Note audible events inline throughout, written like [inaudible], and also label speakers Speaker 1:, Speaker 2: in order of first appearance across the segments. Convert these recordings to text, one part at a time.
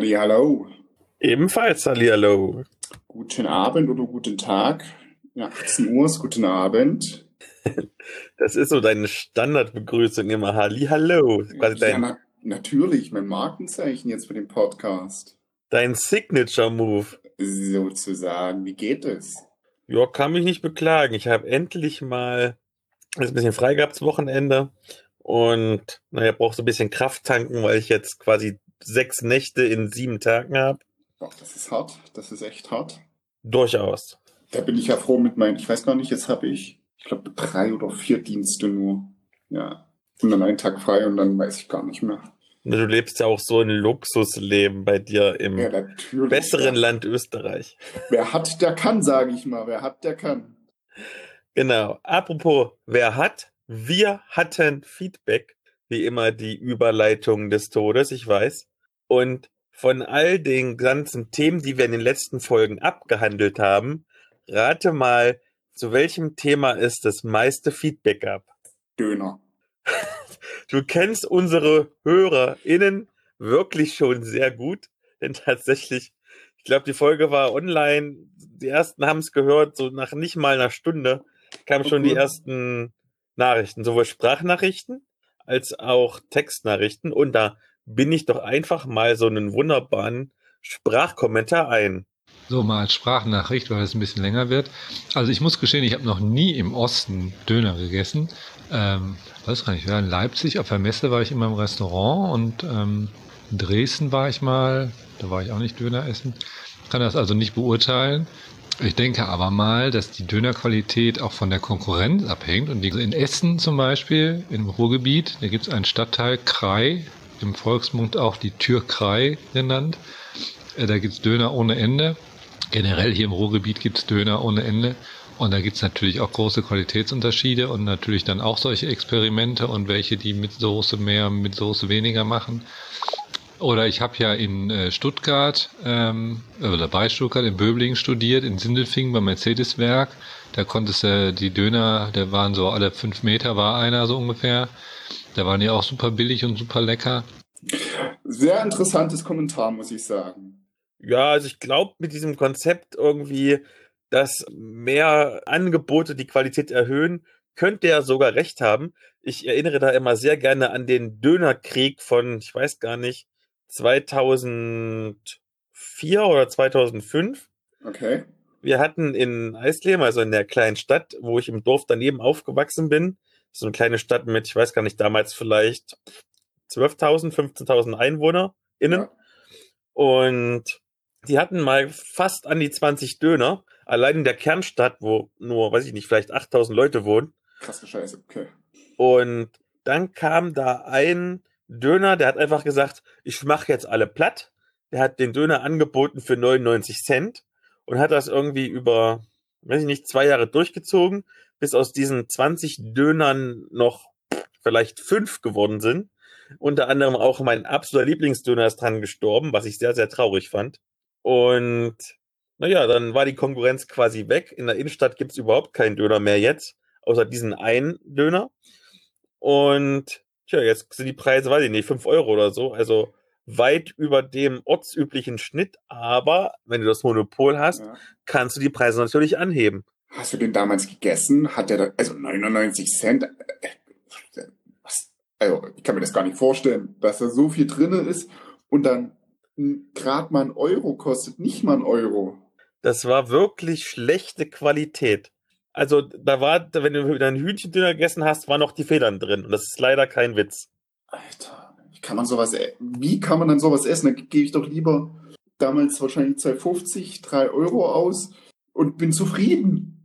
Speaker 1: Hallihallo.
Speaker 2: Ebenfalls Hallihallo.
Speaker 1: Guten Abend oder guten Tag. Ja, 18 Uhr ist guten Abend. [laughs]
Speaker 2: Das ist so deine Standardbegrüßung immer. Quasi
Speaker 1: Ja,
Speaker 2: dein,
Speaker 1: na, natürlich, mein Markenzeichen jetzt für den Podcast.
Speaker 2: dein Signature-Move.
Speaker 1: Sozusagen. Wie geht es?
Speaker 2: Ja, kann mich nicht beklagen. Ich habe endlich mal ein bisschen frei gehabt Wochenende. Und naja, brauche so ein bisschen Kraft tanken, weil ich jetzt quasi sechs Nächte in sieben Tagen habe.
Speaker 1: Doch, das ist hart. Das ist echt hart.
Speaker 2: Durchaus.
Speaker 1: Da bin ich ja froh mit meinen, ich weiß gar nicht, jetzt habe ich, ich glaube, drei oder vier Dienste nur. Ja. Und dann einen Tag frei und dann weiß ich gar nicht mehr.
Speaker 2: Du lebst ja auch so ein Luxusleben bei dir im
Speaker 1: Ja,
Speaker 2: besseren Land Österreich. [laughs]
Speaker 1: Wer hat, der kann, sage ich mal. Wer hat, der kann.
Speaker 2: Genau. Apropos, wer hat? Wir hatten Feedback. Wie immer die Überleitung des Todes, ich weiß. Und von all den ganzen Themen, die wir in den letzten Folgen abgehandelt haben, rate mal, zu welchem Thema es das meiste Feedback gab.
Speaker 1: Döner. [laughs]
Speaker 2: Du kennst unsere HörerInnen wirklich schon sehr gut, denn tatsächlich, ich glaube, die Folge war online. Die ersten haben es gehört, so nach nicht mal einer Stunde kamen schon die ersten Nachrichten, sowohl Sprachnachrichten als auch Textnachrichten. Und da bin ich doch einfach mal so einen wunderbaren Sprachkommentar ein.
Speaker 3: So, mal als Sprachnachricht, weil es ein bisschen länger wird. Also ich muss gestehen, ich habe noch nie im Osten Döner gegessen. Ähm, weiß gar nicht, ja, in Leipzig auf der Messe war ich immer im Restaurant und ähm, in Dresden war ich mal, da war ich auch nicht Döner essen. Kann das also nicht beurteilen. Ich denke aber mal, dass die Dönerqualität auch von der Konkurrenz abhängt. Und in Essen zum Beispiel, im Ruhrgebiet, da gibt es einen Stadtteil Krei, im Volksmund auch die Türkrei genannt. Äh, Da gibt's Döner ohne Ende. Generell hier im Ruhrgebiet gibt's Döner ohne Ende. Und da gibt's natürlich auch große Qualitätsunterschiede und natürlich dann auch solche Experimente und welche, die mit Soße mehr, mit Soße weniger machen. Oder ich habe ja in äh, Stuttgart, ähm, oder bei Stuttgart in Böblingen studiert, in Sindelfingen beim Mercedes-Werk. Da konntest du die Döner, der waren so alle fünf Meter war einer so ungefähr. Da waren die auch super billig und super lecker.
Speaker 1: Sehr interessantes Kommentar, muss ich sagen.
Speaker 2: Ja, also ich glaube mit diesem Konzept irgendwie, dass mehr Angebote die Qualität erhöhen, könnte er sogar recht haben. Ich erinnere da immer sehr gerne an den Dönerkrieg von, ich weiß gar nicht, 2004 oder 2005.
Speaker 1: Okay.
Speaker 2: Wir hatten in Eisleben, also in der kleinen Stadt, wo ich im Dorf daneben aufgewachsen bin, so eine kleine Stadt mit, ich weiß gar nicht, damals vielleicht 12.000, 15.000 EinwohnerInnen.
Speaker 1: Ja.
Speaker 2: Und die hatten mal fast an die 20 Döner. Allein in der Kernstadt, wo nur, weiß ich nicht, vielleicht 8000 Leute wohnen.
Speaker 1: Krasse Scheiße. Okay.
Speaker 2: Und dann kam da ein Döner, der hat einfach gesagt, ich mache jetzt alle platt. Der hat den Döner angeboten für 99 Cent und hat das irgendwie über, weiß ich nicht, zwei Jahre durchgezogen, bis aus diesen 20 Dönern noch vielleicht fünf geworden sind. Unter anderem auch mein absoluter Lieblingsdöner ist dran gestorben, was ich sehr, sehr traurig fand. Und naja, dann war die Konkurrenz quasi weg. In der Innenstadt gibt's überhaupt keinen Döner mehr jetzt, außer diesen einen Döner. Und tja, jetzt sind die Preise, weiß ich nicht, fünf Euro oder so. Also weit über dem ortsüblichen Schnitt. Aber wenn du das Monopol hast,
Speaker 1: Ja.
Speaker 2: kannst du die Preise natürlich anheben.
Speaker 1: Hast du den damals gegessen? Hat der da, also 99 Cent? Äh, Was? Also, ich kann mir das gar nicht vorstellen, dass da so viel drinne ist und dann gerade mal ein Euro kostet, nicht mal ein Euro.
Speaker 2: Das war wirklich schlechte Qualität. Also da war, wenn du wieder einen Hühnchendöner gegessen hast, waren noch die Federn drin. Und das ist leider kein Witz.
Speaker 1: Alter, wie kann man sowas, e- wie kann man dann sowas essen? Da gebe ich doch lieber damals wahrscheinlich 2,50, 3 Euro aus und bin zufrieden.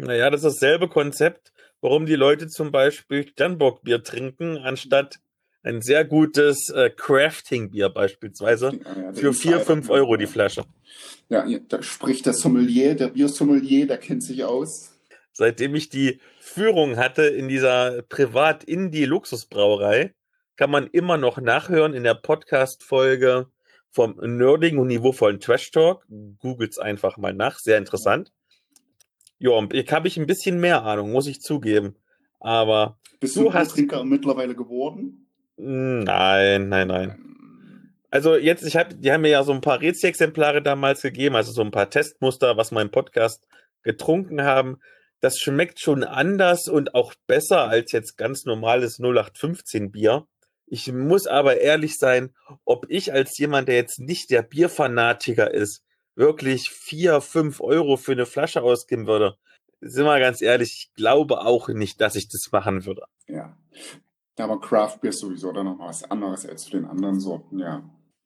Speaker 2: Naja, das ist dasselbe Konzept, warum die Leute zum Beispiel Sternburg-Bier trinken, anstatt ein sehr gutes äh, Crafting-Bier beispielsweise
Speaker 1: Ja, ja,
Speaker 2: für vier,
Speaker 1: Insider.
Speaker 2: fünf Euro die Flasche.
Speaker 1: Ja, ja, da spricht der Sommelier, der Biersommelier, der kennt sich aus.
Speaker 2: Seitdem ich die Führung hatte in dieser Privat-Indie-Luxusbrauerei, kann man immer noch nachhören in der Podcast-Folge vom nerdigen und niveauvollen Trash Talk. Googles einfach mal nach, sehr interessant. Ja, habe ich ein bisschen mehr Ahnung, muss ich zugeben. Aber
Speaker 1: Bist
Speaker 2: Du
Speaker 1: du
Speaker 2: hast-
Speaker 1: Trinker mittlerweile geworden?
Speaker 2: nein, nein, nein. Also jetzt, ich habe, die haben mir ja so ein paar Rezi-Exemplare damals gegeben, also so ein paar Testmuster, was im Podcast getrunken haben. Das schmeckt schon anders und auch besser als jetzt ganz normales 0815 Bier. Ich muss aber ehrlich sein, ob ich als jemand, der jetzt nicht der Bierfanatiker ist, wirklich vier, fünf Euro für eine Flasche ausgeben würde. Sind wir ganz ehrlich, ich glaube auch nicht, dass ich das machen würde.
Speaker 1: Ja. Aber Craft Beer ist sowieso dann noch was anderes als zu den anderen Sorten, ja.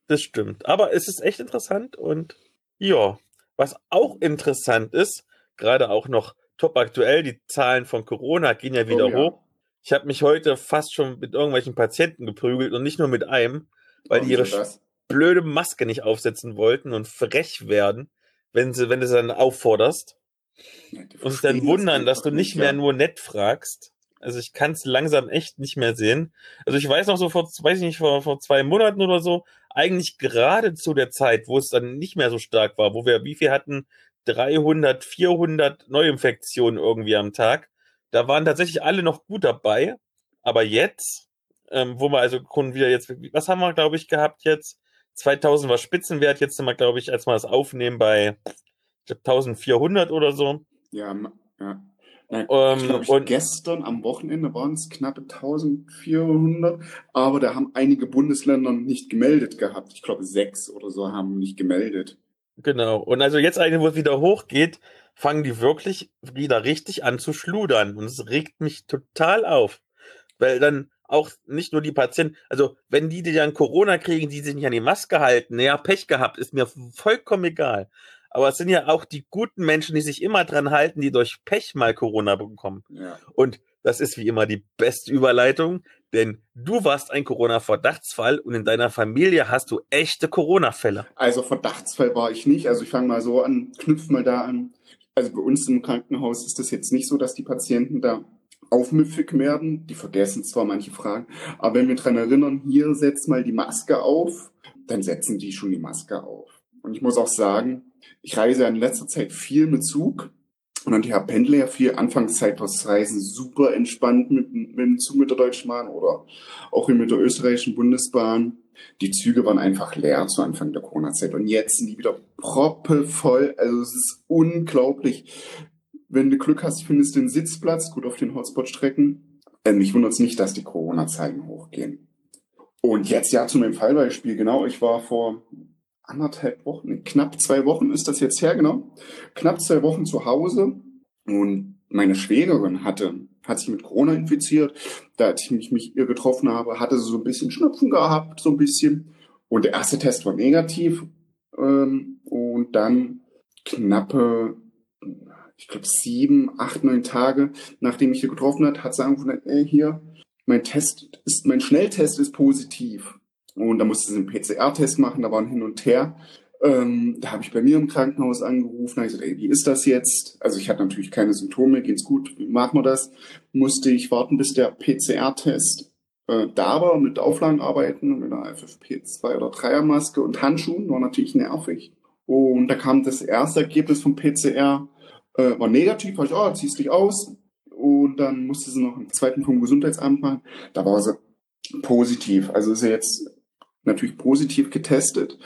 Speaker 2: Das stimmt. Aber es ist echt interessant und ja, was auch interessant ist, gerade auch noch top aktuell, die Zahlen von Corona gehen ja wieder
Speaker 1: Oh ja.
Speaker 2: hoch. Ich habe mich heute fast schon mit irgendwelchen Patienten geprügelt und nicht nur mit einem, weil die ihre
Speaker 1: das?
Speaker 2: Blöde Maske nicht aufsetzen wollten und frech werden, wenn sie, wenn du sie dann aufforderst
Speaker 1: Ja,
Speaker 2: und sich dann wundern,
Speaker 1: das
Speaker 2: dass du nicht mehr
Speaker 1: ja.
Speaker 2: nur nett fragst. Also ich kann es langsam echt nicht mehr sehen. Also ich weiß noch so vor, weiß ich nicht, vor, vor zwei Monaten oder so, eigentlich gerade zu der Zeit, wo es dann nicht mehr so stark war, wo wir, wie viel hatten? 300, 400 Neuinfektionen irgendwie am Tag. Da waren tatsächlich alle noch gut dabei. Aber jetzt, ähm, wo wir also schon wieder jetzt, was haben wir, glaube ich, gehabt jetzt? 2000 war Spitzenwert, jetzt sind wir, glaube ich, als wir das aufnehmen bei glaub, 1400 oder so.
Speaker 1: Ja, ja. Nein,
Speaker 2: Ähm,
Speaker 1: ich glaube,
Speaker 2: und-
Speaker 1: gestern am Wochenende waren es knappe 1400, aber da haben einige Bundesländer nicht gemeldet gehabt. Ich glaube, sechs oder so haben nicht gemeldet.
Speaker 2: Genau. Und also jetzt eigentlich, wo es wieder hochgeht, fangen die wirklich wieder richtig an zu schludern. Und es regt mich total auf. Weil dann auch nicht nur die Patienten, also wenn die, die dann Corona kriegen, die sich nicht an die Maske halten, naja, Pech gehabt, ist mir vollkommen egal. Aber es sind ja auch die guten Menschen, die sich immer dran halten, die durch Pech mal Corona bekommen.
Speaker 1: Ja.
Speaker 2: Und das ist wie immer die beste Überleitung, denn du warst ein Corona-Verdachtsfall und in deiner Familie hast du echte Corona-Fälle.
Speaker 1: Also Verdachtsfall war ich nicht. Also ich fange mal so an, knüpf mal da an. Also bei uns im Krankenhaus ist das jetzt nicht so, dass die Patienten da aufmüffig werden. Die vergessen zwar manche Fragen, aber wenn wir dran erinnern, hier setzt mal die Maske auf, dann setzen die schon die Maske auf. Und ich muss auch sagen, ich reise in letzter Zeit viel mit Zug. Und ich habe pendle ja viel. Anfangszeit das Reisen super entspannt mit, mit dem Zug mit der Deutschen Bahn oder auch mit der österreichischen Bundesbahn. Die Züge waren einfach leer zu Anfang der Corona-Zeit. Und jetzt sind die wieder proppevoll. Also es ist unglaublich. Wenn du Glück hast, findest du einen Sitzplatz, gut auf den Hotspot-Strecken. Äh, mich wundert es nicht, dass die Corona-Zahlen hochgehen. Und jetzt ja zu meinem Fallbeispiel. Genau, ich war vor anderthalb Wochen, knapp zwei Wochen ist das jetzt her, genau. Knapp zwei Wochen zu Hause und meine Schwägerin hatte, hat sich mit Corona infiziert. Da ich mich mit ihr getroffen habe, hatte sie so ein bisschen Schnupfen gehabt, so ein bisschen. Und der erste Test war negativ. Ähm, und dann knappe, ich glaube, sieben, acht, neun Tage, nachdem ich sie getroffen hat, hat sie angefangen, ey, hier, mein Test ist, mein Schnelltest ist positiv. Und da musste sie einen PCR-Test machen, da waren hin und her. Ähm, da habe ich bei mir im Krankenhaus angerufen, habe gesagt, ey, wie ist das jetzt? Also ich hatte natürlich keine Symptome, geht's gut, wie machen wir das? Musste ich warten, bis der PCR-Test äh, da war, mit Auflagen arbeiten, mit einer FFP2 oder 3er Maske und Handschuhen, war natürlich nervig. Und da kam das erste Ergebnis vom PCR, äh, war negativ, war ich, oh, ziehst dich aus. Und dann musste sie noch einen zweiten vom Gesundheitsamt machen. Da war sie positiv. Also ist sie jetzt natürlich positiv getestet.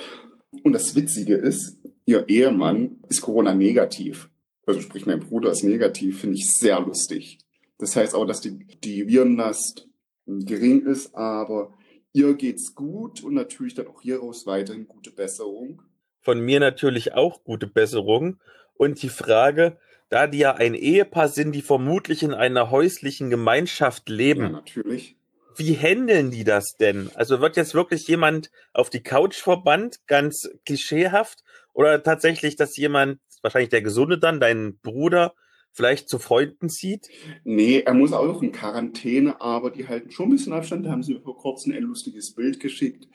Speaker 1: Und das Witzige ist, ihr Ehemann ist Corona-negativ. Also sprich, mein Bruder ist negativ, finde ich sehr lustig. Das heißt auch, dass die, die Virenlast gering ist, aber ihr geht's gut und natürlich dann auch hieraus weiterhin gute Besserung.
Speaker 2: Von mir natürlich auch gute Besserung. Und die Frage, da die ja ein Ehepaar sind, die vermutlich in einer häuslichen Gemeinschaft leben,
Speaker 1: Ja, natürlich.
Speaker 2: wie handeln die das denn? Also wird jetzt wirklich jemand auf die Couch verbannt, ganz klischeehaft? Oder tatsächlich, dass jemand, wahrscheinlich der Gesunde dann, dein Bruder, vielleicht zu Freunden zieht?
Speaker 1: Nee, er muss auch in Quarantäne, aber die halten schon ein bisschen Abstand. Da haben sie mir vor kurzem ein lustiges Bild geschickt.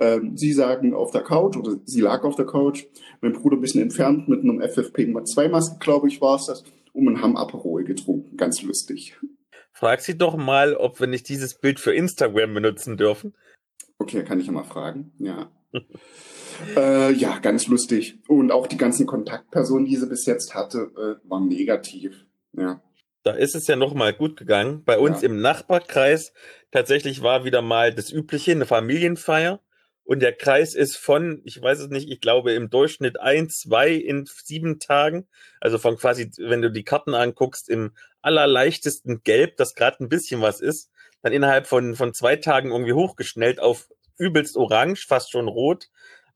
Speaker 1: Ähm, sie sagen auf der Couch oder sie lag auf der Couch, mein Bruder ein bisschen entfernt mit einem FFP2-Maske, glaube ich, war es das, und man haben Aperol getrunken. Ganz lustig.
Speaker 2: Frag sie doch mal, ob wir nicht dieses Bild für Instagram benutzen dürfen.
Speaker 1: Okay, kann ich ja mal fragen. Ja. [laughs] äh, ja, ganz lustig. Und auch die ganzen Kontaktpersonen, die sie bis jetzt hatte, äh, waren negativ. Ja.
Speaker 2: Da ist es ja noch mal gut gegangen. Bei uns
Speaker 1: Ja.
Speaker 2: im Nachbarkreis tatsächlich war wieder mal das Übliche, eine Familienfeier. und der Kreis ist von, ich weiß es nicht, ich glaube im Durchschnitt ein, zwei in sieben Tagen. Also von quasi, wenn du die Karten anguckst, im allerleichtesten Gelb, das gerade ein bisschen was ist, dann innerhalb von, von zwei Tagen irgendwie hochgeschnellt auf übelst orange, fast schon rot,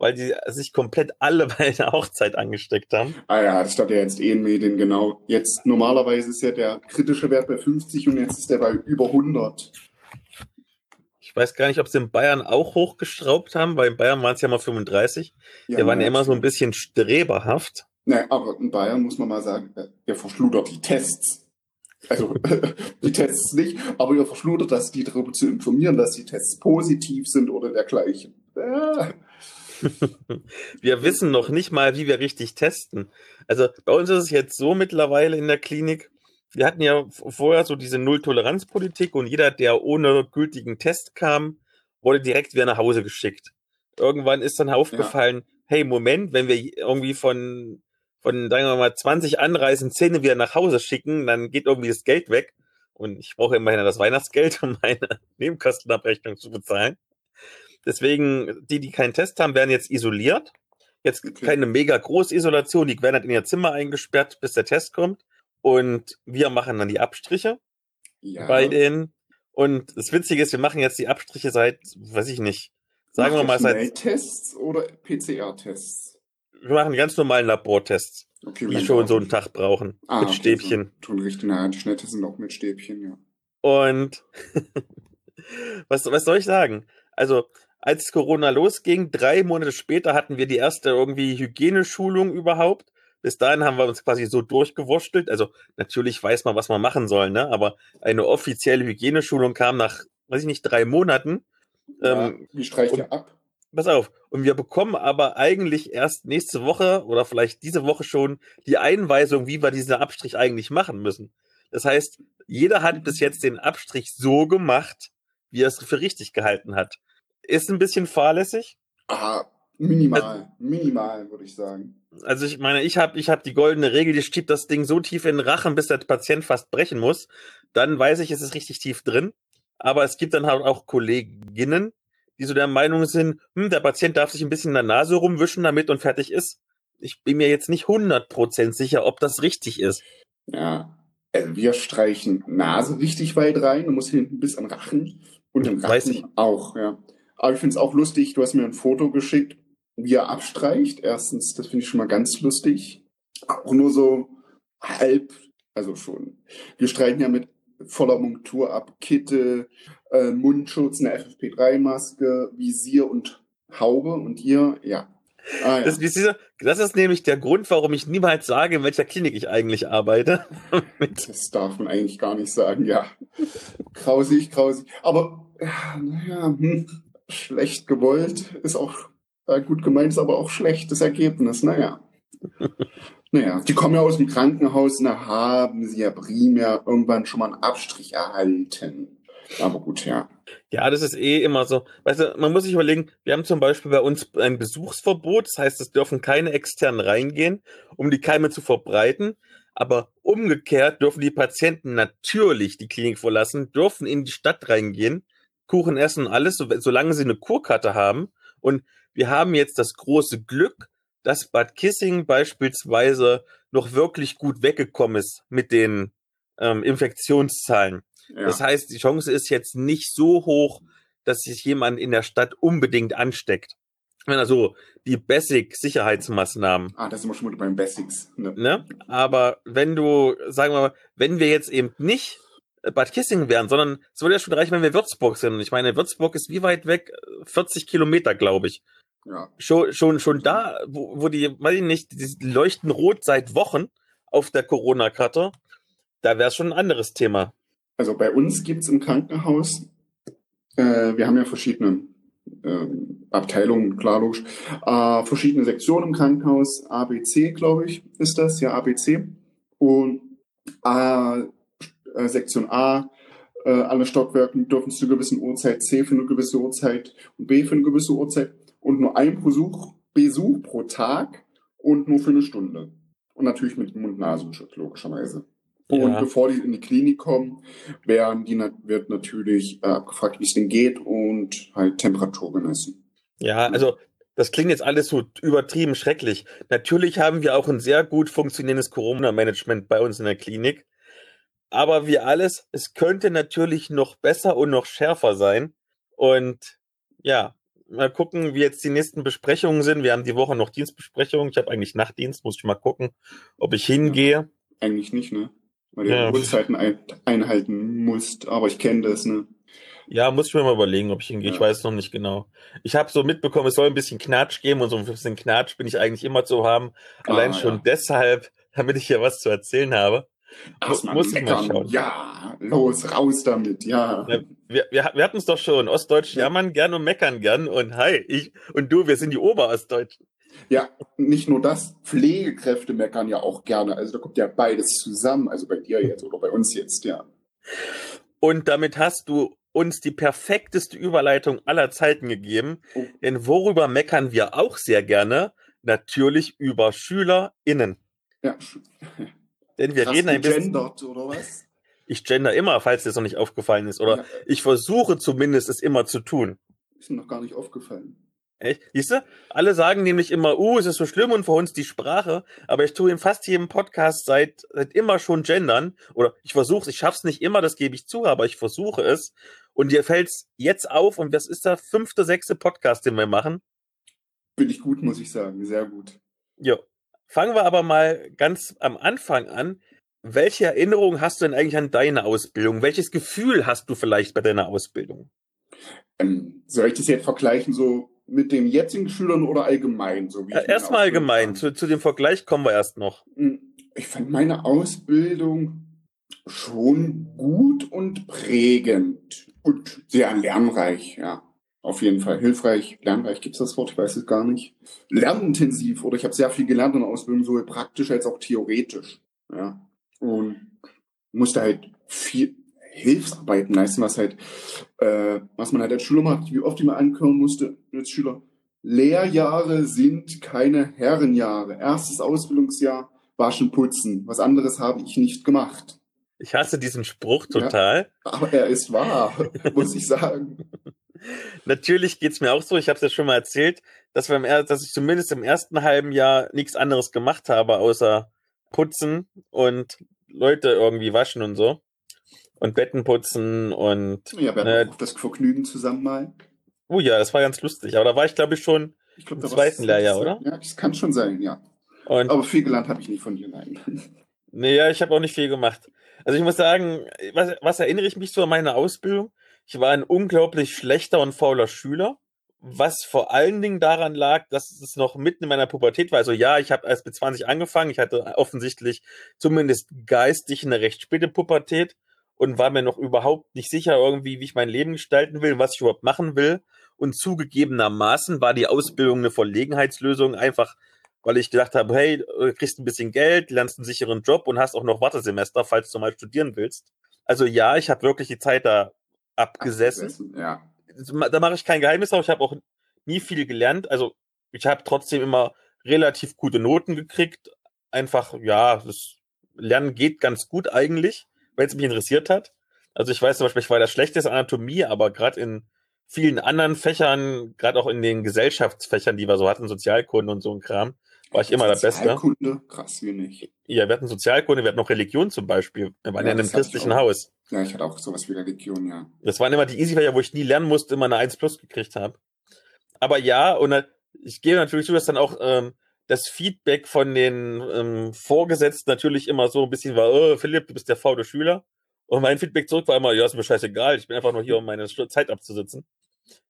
Speaker 2: weil die sich komplett alle [laughs] bei der Hochzeit angesteckt haben.
Speaker 1: Ah ja, das stand ja jetzt eh in Medien, genau. Jetzt normalerweise ist ja der kritische Wert bei 50 und jetzt ist der bei über 100.
Speaker 2: Ich weiß gar nicht, ob sie in Bayern auch hochgeschraubt haben, weil in Bayern waren es ja mal 35. Ja, der waren ja immer so ein bisschen streberhaft.
Speaker 1: Nein, aber in Bayern muss man mal sagen, äh, ihr verschludert die Tests. Also [laughs] die Tests nicht, aber ihr verschludert das, die darüber zu informieren, dass die Tests positiv sind oder dergleichen. Ja.
Speaker 2: Wir wissen noch nicht mal, wie wir richtig testen. Also bei uns ist es jetzt so mittlerweile in der Klinik, wir hatten ja vorher so diese Null-Toleranz-Politik und jeder, der ohne gültigen Test kam, wurde direkt wieder nach Hause geschickt. Irgendwann ist dann aufgefallen, ja. hey, Moment, wenn wir irgendwie von, von, sagen wir mal, 20 Anreisen 10 wieder nach Hause schicken, dann geht irgendwie das Geld weg. Und ich brauche immerhin das Weihnachtsgeld, um meine [laughs] Nebenkostenabrechnung zu bezahlen. Deswegen, die, die keinen Test haben, werden jetzt isoliert. Jetzt okay. keine mega große Isolation, die werden halt in ihr Zimmer eingesperrt, bis der Test kommt. Und wir machen dann die Abstriche ja. bei denen. Und das Witzige ist, wir machen jetzt die Abstriche seit, weiß ich nicht, sagen Macht wir mal seit.
Speaker 1: Tests oder PCR-Tests?
Speaker 2: Wir machen ganz normalen Labortests, okay, die schon so einen Tag brauchen. Ah, mit okay, Stäbchen.
Speaker 1: So, tun richtig, naja, die Schnittests sind auch mit Stäbchen, ja.
Speaker 2: Und [laughs] was, was soll ich sagen? Also, als Corona losging, drei Monate später hatten wir die erste irgendwie Hygieneschulung überhaupt. Bis dahin haben wir uns quasi so durchgewurschtelt. Also natürlich weiß man, was man machen soll, ne? Aber eine offizielle Hygieneschulung kam nach, weiß ich nicht, drei Monaten.
Speaker 1: Ja, ähm, wie streicht ihr ab?
Speaker 2: Pass auf. Und wir bekommen aber eigentlich erst nächste Woche oder vielleicht diese Woche schon die Einweisung, wie wir diesen Abstrich eigentlich machen müssen. Das heißt, jeder hat bis jetzt den Abstrich so gemacht, wie er es für richtig gehalten hat. Ist ein bisschen fahrlässig.
Speaker 1: Ah, minimal, also, minimal, würde ich sagen.
Speaker 2: Also ich meine, ich habe ich hab die goldene Regel, die schiebt das Ding so tief in den Rachen, bis der Patient fast brechen muss. Dann weiß ich, es ist richtig tief drin. Aber es gibt dann halt auch Kolleginnen, die so der Meinung sind, hm, der Patient darf sich ein bisschen in der Nase rumwischen damit und fertig ist. Ich bin mir jetzt nicht 100% sicher, ob das richtig ist.
Speaker 1: Ja, also wir streichen Nase richtig weit rein, du musst hinten bis an Rachen und im Rachen Weiß ich. auch, ja. Aber ich finde es auch lustig, du hast mir ein Foto geschickt, wie er abstreicht. Erstens, das finde ich schon mal ganz lustig. Auch nur so halb, also schon. Wir streichen ja mit voller Montur ab. Kitte, äh, Mundschutz, eine FFP3-Maske, Visier und Haube. Und ihr, ja.
Speaker 2: Ah, ja. Das, das, ist nämlich der Grund, warum ich niemals sage, in welcher Klinik ich eigentlich arbeite. [laughs]
Speaker 1: das darf man eigentlich gar nicht sagen, ja. Grausig, grausig. Aber, naja, hm, schlecht gewollt ist auch äh, gut gemeint ist aber auch schlechtes Ergebnis. Naja. [laughs] naja, die kommen ja aus dem Krankenhaus, da haben sie ja primär irgendwann schon mal einen Abstrich erhalten. Aber gut, ja.
Speaker 2: Ja, das ist eh immer so. Weißt du, man muss sich überlegen, wir haben zum Beispiel bei uns ein Besuchsverbot, das heißt, es dürfen keine externen reingehen, um die Keime zu verbreiten. Aber umgekehrt dürfen die Patienten natürlich die Klinik verlassen, dürfen in die Stadt reingehen, Kuchen essen, alles, solange sie eine Kurkarte haben. Und wir haben jetzt das große Glück, dass Bad Kissing beispielsweise noch wirklich gut weggekommen ist mit den ähm, Infektionszahlen. Ja. Das heißt, die Chance ist jetzt nicht so hoch, dass sich jemand in der Stadt unbedingt ansteckt. Also die Basic-Sicherheitsmaßnahmen.
Speaker 1: Ah, das sind wir schon mal beim Basics.
Speaker 2: Ne? ne? Aber wenn du, sagen wir mal, wenn wir jetzt eben nicht Bad Kissing wären, sondern es würde ja schon reichen, wenn wir Würzburg sind. Und ich meine, Würzburg ist wie weit weg? 40 Kilometer, glaube ich. Ja. Schon, schon, schon da, wo, wo die, weiß ich nicht, die leuchten rot seit Wochen auf der Corona-Karte, da wäre es schon ein anderes Thema.
Speaker 1: Also bei uns gibt's im Krankenhaus, äh, wir haben ja verschiedene äh, Abteilungen, klar logisch, äh, verschiedene Sektionen im Krankenhaus, ABC, glaube ich, ist das, ja, ABC. Und äh, Sektion A, äh, alle Stockwerke dürfen zu einer gewissen Uhrzeit, C für eine gewisse Uhrzeit und B für eine gewisse Uhrzeit und nur ein Besuch, Besuch pro Tag und nur für eine Stunde. Und natürlich mit Mund-Nasenschutz, logischerweise. Ja. Und bevor die in die Klinik kommen, werden die, wird natürlich äh, abgefragt, wie es denn geht und halt Temperatur gemessen.
Speaker 2: Ja, also das klingt jetzt alles so übertrieben schrecklich. Natürlich haben wir auch ein sehr gut funktionierendes Corona-Management bei uns in der Klinik. Aber wie alles, es könnte natürlich noch besser und noch schärfer sein. Und ja, mal gucken, wie jetzt die nächsten Besprechungen sind. Wir haben die Woche noch Dienstbesprechungen. Ich habe eigentlich Nachtdienst, muss ich mal gucken, ob ich hingehe.
Speaker 1: Eigentlich nicht, ne? Weil du
Speaker 2: Ja.
Speaker 1: Uhrzeiten ein, einhalten musst. Aber ich kenne das, ne?
Speaker 2: Ja, muss ich mir mal überlegen, ob ich hingehe. Ich
Speaker 1: Ja.
Speaker 2: weiß noch nicht genau. Ich habe so mitbekommen, es soll ein bisschen Knatsch geben und so ein bisschen Knatsch bin ich eigentlich immer zu haben. Allein
Speaker 1: Ah,
Speaker 2: schon
Speaker 1: ja.
Speaker 2: deshalb, [laughs] damit ich hier was zu erzählen habe.
Speaker 1: Erstmal
Speaker 2: muss ich mal
Speaker 1: meckern.
Speaker 2: schauen.
Speaker 1: Ja, los, raus damit, ja.
Speaker 2: Ja, wir, wir, wir hatten es doch schon. Ostdeutsch
Speaker 1: Ja.
Speaker 2: jammern gern und meckern gern. Und hi, ich und du, wir sind die Oberostdeutschen.
Speaker 1: Ja, nicht nur das, Pflegekräfte meckern ja auch gerne. Also da kommt ja beides zusammen. Also bei dir jetzt oder bei uns jetzt, ja.
Speaker 2: Und damit hast du uns die perfekteste Überleitung aller Zeiten gegeben.
Speaker 1: Oh.
Speaker 2: Denn worüber meckern wir auch sehr gerne? Natürlich über SchülerInnen.
Speaker 1: Ja,
Speaker 2: Denn wir
Speaker 1: krass
Speaker 2: reden ein bisschen.
Speaker 1: oder was?
Speaker 2: Ich gender immer, falls dir das noch nicht aufgefallen ist. Oder
Speaker 1: Ja,
Speaker 2: ich versuche zumindest es immer zu tun.
Speaker 1: ist mir noch gar nicht aufgefallen.
Speaker 2: Echt? Siehst du? Alle sagen nämlich immer, uh, es ist so schlimm und für uns die Sprache, aber ich tue in fast jedem Podcast seit, seit immer schon gendern. Oder ich versuche ich schaff's nicht immer, das gebe ich zu, aber ich versuche es. Und dir fällt's jetzt auf, und das ist der fünfte, sechste Podcast, den wir machen.
Speaker 1: Bin ich gut, muss ich sagen. Sehr gut.
Speaker 2: Jo. Fangen wir aber mal ganz am Anfang an. Welche Erinnerung hast du denn eigentlich an deine Ausbildung? Welches Gefühl hast du vielleicht bei deiner Ausbildung?
Speaker 1: Ähm, soll ich das jetzt vergleichen so mit den jetzigen Schülern oder allgemein? So wie meine
Speaker 2: Erstmal allgemein, zu, zu dem Vergleich kommen wir erst noch.
Speaker 1: Hm, Ich fand meine Ausbildung schon gut und prägend und sehr lernreich, ja. Auf jeden Fall hilfreich, lernreich gibt's das Wort, ich weiß es gar nicht. Lernintensiv oder ich habe sehr viel gelernt in der Ausbildung, sowohl praktisch als auch theoretisch, ja. Und musste halt viel Hilfsarbeiten leisten, was halt, äh, was man halt als Schüler macht, wie oft ich mir anhören musste als Schüler. Lehrjahre sind keine Herrenjahre. Erstes Ausbildungsjahr waschen, putzen. Was anderes habe ich nicht gemacht.
Speaker 2: Ich hasse diesen Spruch
Speaker 1: Ja.
Speaker 2: total.
Speaker 1: Aber er ist wahr, [laughs] muss ich sagen.
Speaker 2: Natürlich geht's mir auch so, ich habe es ja schon mal erzählt, dass, wir im, dass ich zumindest im ersten halben Jahr nichts anderes gemacht habe, außer putzen und Leute irgendwie waschen und so. Und Betten putzen und,
Speaker 1: Ja, wir
Speaker 2: Äh,
Speaker 1: auch das Vergnügen zusammen mal.
Speaker 2: oh ja, das war ganz lustig. Aber da war ich, glaube ich, schon,
Speaker 1: Ich glaub,
Speaker 2: Im zweiten Lehrjahr, oder?
Speaker 1: Ja, das kann schon sein, ja.
Speaker 2: und
Speaker 1: Aber viel gelernt habe ich nicht von dir, nein. [laughs]
Speaker 2: Nee, ja, ich habe auch nicht viel gemacht. Also ich muss sagen, was, was erinnere ich mich so an meine Ausbildung? Ich war ein unglaublich schlechter und fauler Schüler, was vor allen Dingen daran lag, dass es noch mitten in meiner Pubertät war. Also ja, ich habe erst mit 20 angefangen. Ich hatte offensichtlich zumindest geistig eine recht späte Pubertät und war mir noch überhaupt nicht sicher irgendwie, wie ich mein Leben gestalten will, was ich überhaupt machen will. Und zugegebenermaßen war die Ausbildung eine Verlegenheitslösung, einfach weil ich gedacht habe, hey, du kriegst ein bisschen Geld, lernst einen sicheren Job und hast auch noch Wartesemester, falls du mal studieren willst. Also ja, ich habe wirklich die Zeit da abgesessen.
Speaker 1: Ja.
Speaker 2: Da mache ich kein Geheimnis draus. Ich habe auch nie viel gelernt. Also ich habe trotzdem immer relativ gute Noten gekriegt. Einfach, ja, das Lernen geht ganz gut eigentlich, wenn es mich interessiert hat. Also ich weiß zum Beispiel, ich war das schlechteste Anatomie, aber gerade in vielen anderen Fächern, gerade auch in den Gesellschaftsfächern, die wir so hatten, Sozialkunde und so ein Kram, war ich immer der Beste.
Speaker 1: Sozialkunde, krass, wie nicht.
Speaker 2: Ja, wir hatten Sozialkunde, wir hatten noch Religion zum Beispiel. Wir waren
Speaker 1: Ja,
Speaker 2: in einem christlichen. Haus.
Speaker 1: Ja, ich hatte auch sowas wie Religion, ja.
Speaker 2: Das waren immer die Easy-Fächer, wo ich nie lernen musste, immer eine 1 plus gekriegt habe. Aber ja, und ich gebe natürlich zu, dass dann auch ähm, das Feedback von den ähm, Vorgesetzten natürlich immer so ein bisschen war, oh, Philipp, du bist der faule Schüler. Und mein Feedback zurück war immer, ja, ist mir scheißegal, ich bin einfach nur hier, um meine Zeit abzusitzen.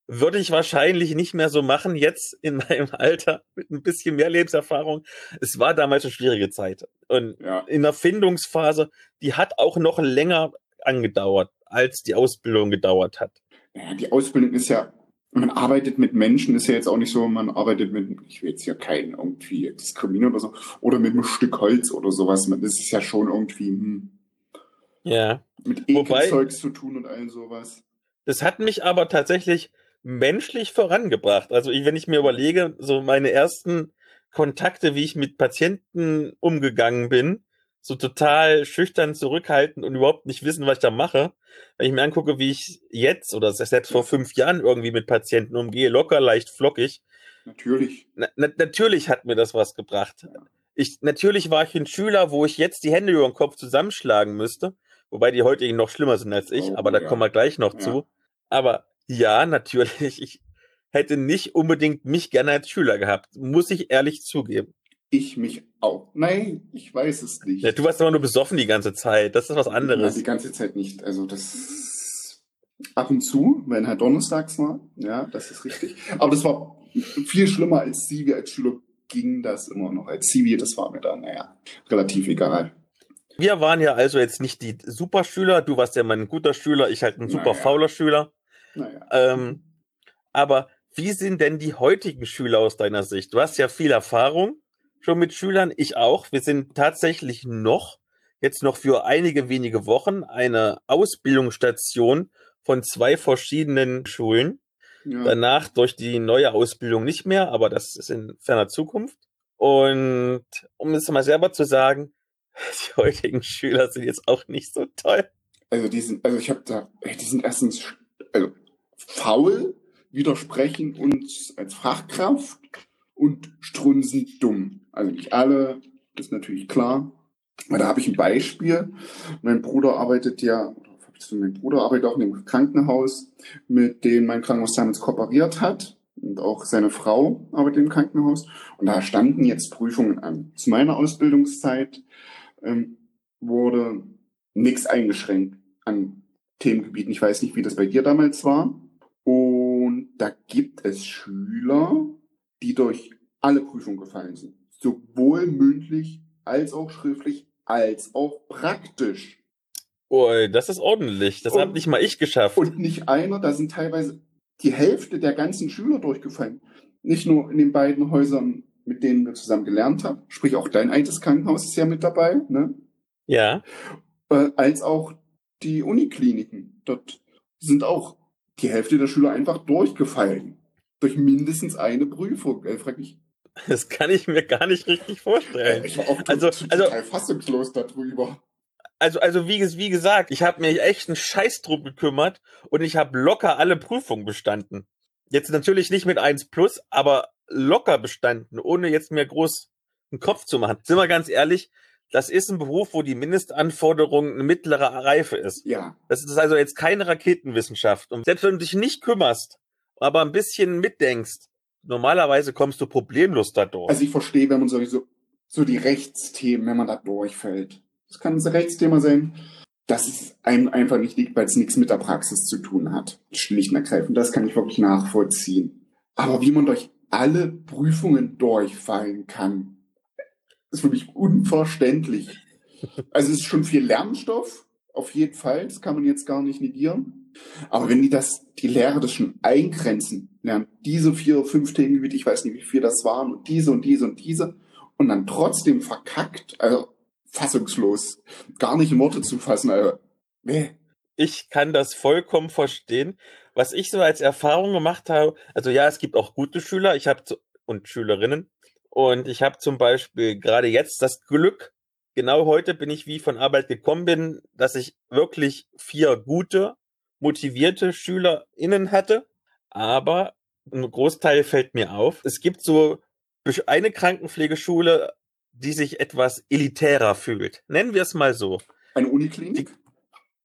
Speaker 2: Würde ich wahrscheinlich nicht mehr so machen, jetzt in meinem [laughs] Alter, mit ein bisschen mehr Lebenserfahrung. Es war damals eine schwierige Zeit. Und
Speaker 1: Ja,
Speaker 2: in der Findungsphase, die hat auch noch länger angedauert, als die Ausbildung gedauert hat.
Speaker 1: Ja, die Ausbildung ist ja, man arbeitet mit Menschen, ist ja jetzt auch nicht so, man arbeitet mit, ich will jetzt hier keinen irgendwie diskriminieren oder so, oder mit einem Stück Holz oder sowas. Das ist ja schon irgendwie hm,
Speaker 2: Ja.
Speaker 1: mit
Speaker 2: Wobei-
Speaker 1: Ekelzeugs zu tun und all sowas.
Speaker 2: Das hat mich aber tatsächlich menschlich vorangebracht. Also wenn ich mir überlege, so meine ersten Kontakte, wie ich mit Patienten umgegangen bin, so total schüchtern zurückhalten und überhaupt nicht wissen, was ich da mache. Wenn ich mir angucke, wie ich jetzt oder selbst vor fünf Jahren irgendwie mit Patienten umgehe, locker, leicht, flockig.
Speaker 1: Natürlich.
Speaker 2: Na, na, natürlich hat mir das was gebracht. Ich, natürlich war ich ein Schüler, wo ich jetzt die Hände über den Kopf zusammenschlagen müsste, wobei die heutigen noch schlimmer sind als ich,
Speaker 1: Oh,
Speaker 2: aber da
Speaker 1: ja.
Speaker 2: kommen wir gleich noch
Speaker 1: Ja.
Speaker 2: zu. Aber ja, natürlich, ich hätte nicht unbedingt mich gerne als Schüler gehabt, muss ich ehrlich zugeben.
Speaker 1: Ich mich auch. Nein, ich weiß es nicht.
Speaker 2: Ja, du warst immer nur besoffen die ganze Zeit, das ist was anderes.
Speaker 1: die ganze Zeit nicht. Also das ab und zu, wenn halt donnerstags war. Ja, das ist richtig. Aber das war viel schlimmer als Zivi. Als Schüler ging das immer noch. Als Zivi, das war mir dann, naja, relativ egal.
Speaker 2: Wir waren ja also jetzt nicht die Superschüler, du warst ja mal ein guter Schüler, ich halt ein super
Speaker 1: Naja.
Speaker 2: fauler Schüler.
Speaker 1: Naja.
Speaker 2: Ähm, aber wie sind denn die heutigen Schüler aus deiner Sicht? Du hast ja viel Erfahrung schon mit Schülern, ich auch. Wir sind tatsächlich noch, jetzt noch für einige wenige Wochen, eine Ausbildungsstation von zwei verschiedenen Schulen.
Speaker 1: Ja.
Speaker 2: Danach durch die neue Ausbildung nicht mehr, aber das ist in ferner Zukunft. Und um es mal selber zu sagen, [laughs] die heutigen Schüler sind jetzt auch nicht so toll.
Speaker 1: Also die sind, also ich habe da, die sind erstens also faul, widersprechen uns als Fachkraft und strunzen dumm. Also nicht alle, das ist natürlich klar. Aber da habe ich ein Beispiel. Mein Bruder arbeitet ja, mein Bruder arbeitet auch in einem Krankenhaus, mit dem mein Krankenhaus damals kooperiert hat. Und auch seine Frau arbeitet im Krankenhaus. Und da standen jetzt Prüfungen an. Zu meiner Ausbildungszeit ähm, wurde nichts eingeschränkt an Themengebieten. Ich weiß nicht, wie das bei dir damals war. Und da gibt es Schüler, die durch alle Prüfungen gefallen sind. Sowohl mündlich als auch schriftlich als auch praktisch.
Speaker 2: Oh, das ist ordentlich. Das
Speaker 1: Und-
Speaker 2: habe nicht mal ich geschafft.
Speaker 1: Und nicht einer, da sind teilweise die Hälfte der ganzen Schüler durchgefallen. Nicht nur in den beiden Häusern, mit denen wir zusammen gelernt haben, sprich auch dein altes Krankenhaus ist ja mit dabei, ne?
Speaker 2: ja.
Speaker 1: äh, als auch die Unikliniken. Dort sind auch die Hälfte der Schüler einfach durchgefallen. Durch mindestens eine Prüfung. Äh, frag mich,
Speaker 2: Das kann ich mir gar nicht richtig vorstellen.
Speaker 1: ich war auch
Speaker 2: Also- also-
Speaker 1: total fassungslos darüber.
Speaker 2: Also, also wie, wie gesagt, ich habe mich echt einen Scheiß drum gekümmert und ich habe locker alle Prüfungen bestanden. Jetzt natürlich nicht mit 1 plus, aber locker bestanden, ohne jetzt mir groß einen Kopf zu machen. Sind wir ganz ehrlich, das ist ein Beruf, wo die Mindestanforderung eine mittlere Reife ist.
Speaker 1: Ja,
Speaker 2: Das ist also jetzt keine Raketenwissenschaft. Und selbst wenn du dich nicht kümmerst, aber ein bisschen mitdenkst, normalerweise kommst du problemlos da durch.
Speaker 1: also ich verstehe, wenn man sowieso so die Rechtsthemen, wenn man da durchfällt. Das kann ein Rechtsthema sein, dass es einem einfach nicht liegt, weil es nichts mit der Praxis zu tun hat. Schlicht und ergreifend. Das kann ich wirklich nachvollziehen. Aber wie man durch alle Prüfungen durchfallen kann, ist für mich unverständlich. Also es ist schon viel Lernstoff, auf jeden Fall. Das kann man jetzt gar nicht negieren. Aber wenn die das, die Lehrer das schon eingrenzen, lernen diese vier, fünf Themengebiete, ich weiß nicht, wie viel das waren, und diese und diese und diese, und dann trotzdem verkackt, also fassungslos, gar nicht in Worte zu fassen, also, nee.
Speaker 2: ich kann das vollkommen verstehen. Was ich so als Erfahrung gemacht habe, also ja, es gibt auch gute Schüler, ich habe und Schülerinnen und ich habe zum Beispiel gerade jetzt das Glück, genau heute bin ich wie von Arbeit gekommen bin, dass ich wirklich vier gute, motivierte SchülerInnen hatte, aber ein Großteil fällt mir auf. Es gibt so eine Krankenpflegeschule, die sich etwas elitärer fühlt. Nennen wir es mal so.
Speaker 1: Eine Uniklinik?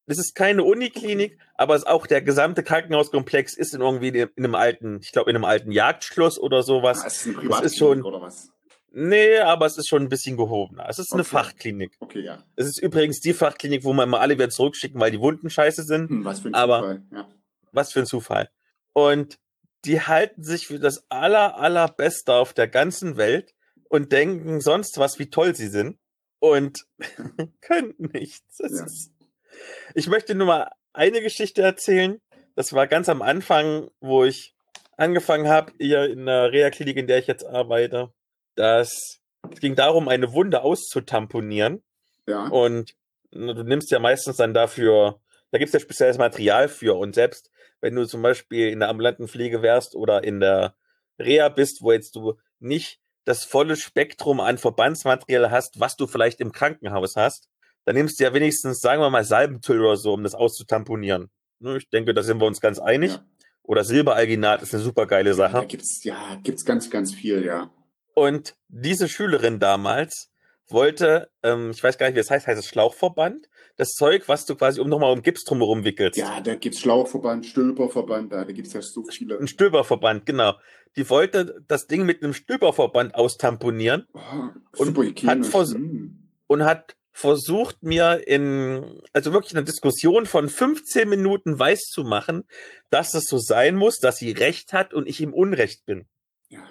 Speaker 2: Es ist keine Uniklinik, aber es ist auch der gesamte Krankenhauskomplex ist in irgendwie in einem alten, ich glaube in einem alten Jagdschloss oder sowas.
Speaker 1: Ah, ist eine
Speaker 2: das ist schon,
Speaker 1: oder was?
Speaker 2: nee, aber es ist schon ein bisschen gehobener. Es ist eine
Speaker 1: Okay.
Speaker 2: Fachklinik.
Speaker 1: Okay, ja.
Speaker 2: Es ist übrigens die Fachklinik, wo wir immer alle wieder zurückschicken, weil die Wunden scheiße sind.
Speaker 1: Hm, was für ein
Speaker 2: Aber-
Speaker 1: Zufall. Ja.
Speaker 2: Was für ein Zufall. Und die halten sich für das aller, allerbeste auf der ganzen Welt und denken sonst was, wie toll sie sind. Und [laughs] können nichts. Es
Speaker 1: Ja.
Speaker 2: ist, ich möchte nur mal eine Geschichte erzählen. Das war ganz am Anfang, wo ich angefangen habe, hier in der Reha-Klinik, in der ich jetzt arbeite. Das es ging darum, eine Wunde auszutamponieren.
Speaker 1: ja.
Speaker 2: Und du nimmst ja meistens dann dafür, da gibt's ja spezielles Material für. Und selbst wenn du zum Beispiel in der ambulanten Pflege wärst oder in der Reha bist, wo jetzt du nicht das volle Spektrum an Verbandsmaterial hast, was du vielleicht im Krankenhaus hast, dann nimmst du ja wenigstens, sagen wir mal, Salbentüll oder so, um das auszutamponieren. Ne, ich denke, da sind wir uns ganz einig. Ja. Oder Silberalginat ist eine super geile Sache. Da
Speaker 1: gibt's, ja, gibt's ganz, ganz viel, ja.
Speaker 2: Und diese Schülerin damals wollte, ähm, ich weiß gar nicht, wie es das heißt, heißt es Schlauchverband? Das Zeug, was du quasi um nochmal um Gips drumherum wickelst.
Speaker 1: Ja, da gibt's Schlauchverband, Stülperverband, da, da gibt's ja so viele.
Speaker 2: Ein Stülperverband, genau. Die wollte das Ding mit einem Stülperverband austamponieren oh, und hat, hm. und hat versucht mir in, also wirklich eine Diskussion von 15 Minuten weiß zu machen, dass es so sein muss, dass sie Recht hat und ich im Unrecht bin.
Speaker 1: Ja,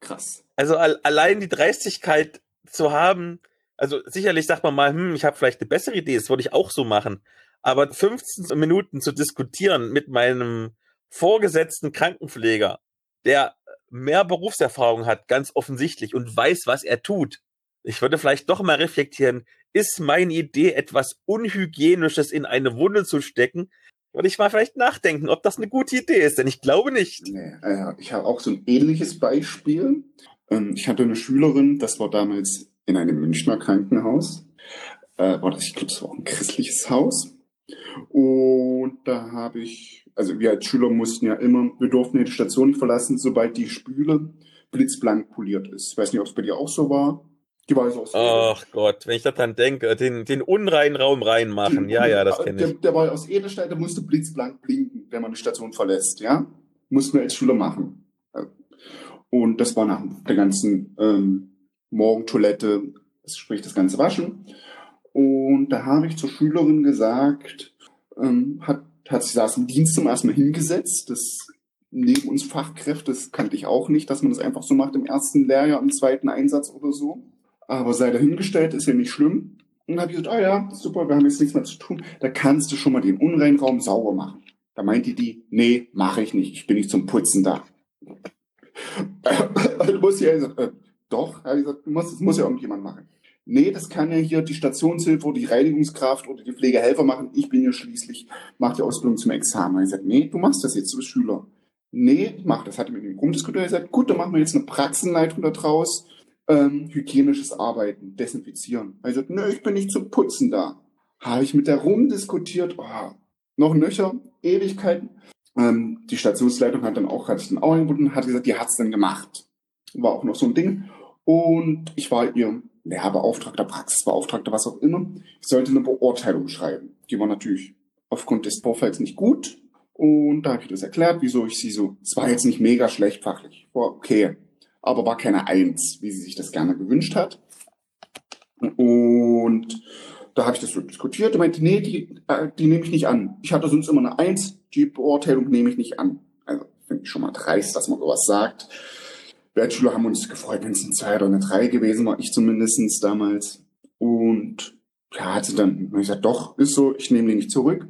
Speaker 1: krass.
Speaker 2: Also allein die Dreistigkeit zu haben, also sicherlich sagt man mal, hm, ich habe vielleicht eine bessere Idee, das würde ich auch so machen. Aber 15 Minuten zu diskutieren mit meinem vorgesetzten Krankenpfleger, der mehr Berufserfahrung hat, ganz offensichtlich, und weiß, was er tut. Ich würde vielleicht doch mal reflektieren, ist meine Idee, etwas Unhygienisches in eine Wunde zu stecken? Würde ich mal vielleicht nachdenken, ob das eine gute Idee ist, denn ich glaube nicht.
Speaker 1: Nee, äh, ich habe auch so ein ähnliches Beispiel. Ähm, ich hatte eine Schülerin, das war damals in einem Münchner Krankenhaus. Äh, war das, ich glaube, das war ein christliches Haus. Und da habe ich, also wir als Schüler mussten ja immer, wir durften die Station verlassen, sobald die Spüle blitzblank poliert ist. Ich weiß nicht, ob es bei dir auch so war.
Speaker 2: Die so aus Ach Gott, wenn ich das dann denke, den, den unreinen Raum reinmachen. ja, ja, das kenne
Speaker 1: ich. Der, der war aus Edelstahl, der musste blitzblank blinken, wenn man die Station verlässt, ja. Mussten wir als Schüler machen. Und das war nach der ganzen ähm, Morgentoilette, sprich das ganze Waschen. Und da habe ich zur Schülerin gesagt, ähm, hat, hat sie saß im Dienst zum ersten Mal hingesetzt. Das neben uns Fachkräfte, das kannte ich auch nicht, dass man das einfach so macht im ersten Lehrjahr, im zweiten Einsatz oder so. Aber sei dahingestellt, ist ja nicht schlimm. Und dann habe ich gesagt, ah ja, super, wir haben jetzt nichts mehr zu tun. Da kannst du schon mal den Unreinraum sauber machen. Da meinte die, nee, mache ich nicht, ich bin nicht zum Putzen da. [coughs] du musst ja gesagt, äh, doch, habe ich gesagt, du musst, das muss ja irgendjemand machen. Nee, das kann ja hier die Stationshilfe oder die Reinigungskraft oder die Pflegehelfer machen. Ich bin ja schließlich, mache die Ausbildung zum Examen. Ich gesagt, nee, du machst das jetzt, du bist Schüler. Nee, ich mach das. Hatte mit ihm rumdiskutiert. Ich gesagt, gut, dann machen wir jetzt eine Praxenleitung da draus. Ähm, hygienisches Arbeiten, desinfizieren. Er gesagt, nö, ich bin nicht zum Putzen da. Habe ich mit der rumdiskutiert, oh, noch nöcher, Ewigkeiten. Ähm, die Stationsleitung hat dann auch, hat sich dann hat gesagt, die hat's dann gemacht. War auch noch so ein Ding. Und ich war ihr Lehrbeauftragter, Praxisbeauftragter, was auch immer. Ich sollte eine Beurteilung schreiben. Die war natürlich aufgrund des Vorfalls nicht gut. Und da habe ich das erklärt, wieso ich sie so, es war jetzt nicht mega schlecht fachlich, war okay, aber war keine Eins, wie sie sich das gerne gewünscht hat. Und da habe ich das so diskutiert und meinte, nee, die, äh, die nehme ich nicht an. Ich hatte sonst immer eine Eins, die Beurteilung nehme ich nicht an. Also finde ich schon mal dreist, dass man sowas sagt. Bachelor haben uns gefreut, wenn es ein Zwei oder eine Drei gewesen war, ich zumindestens damals. Und ja, hat sie dann gesagt, doch, ist so, ich nehme die nicht zurück.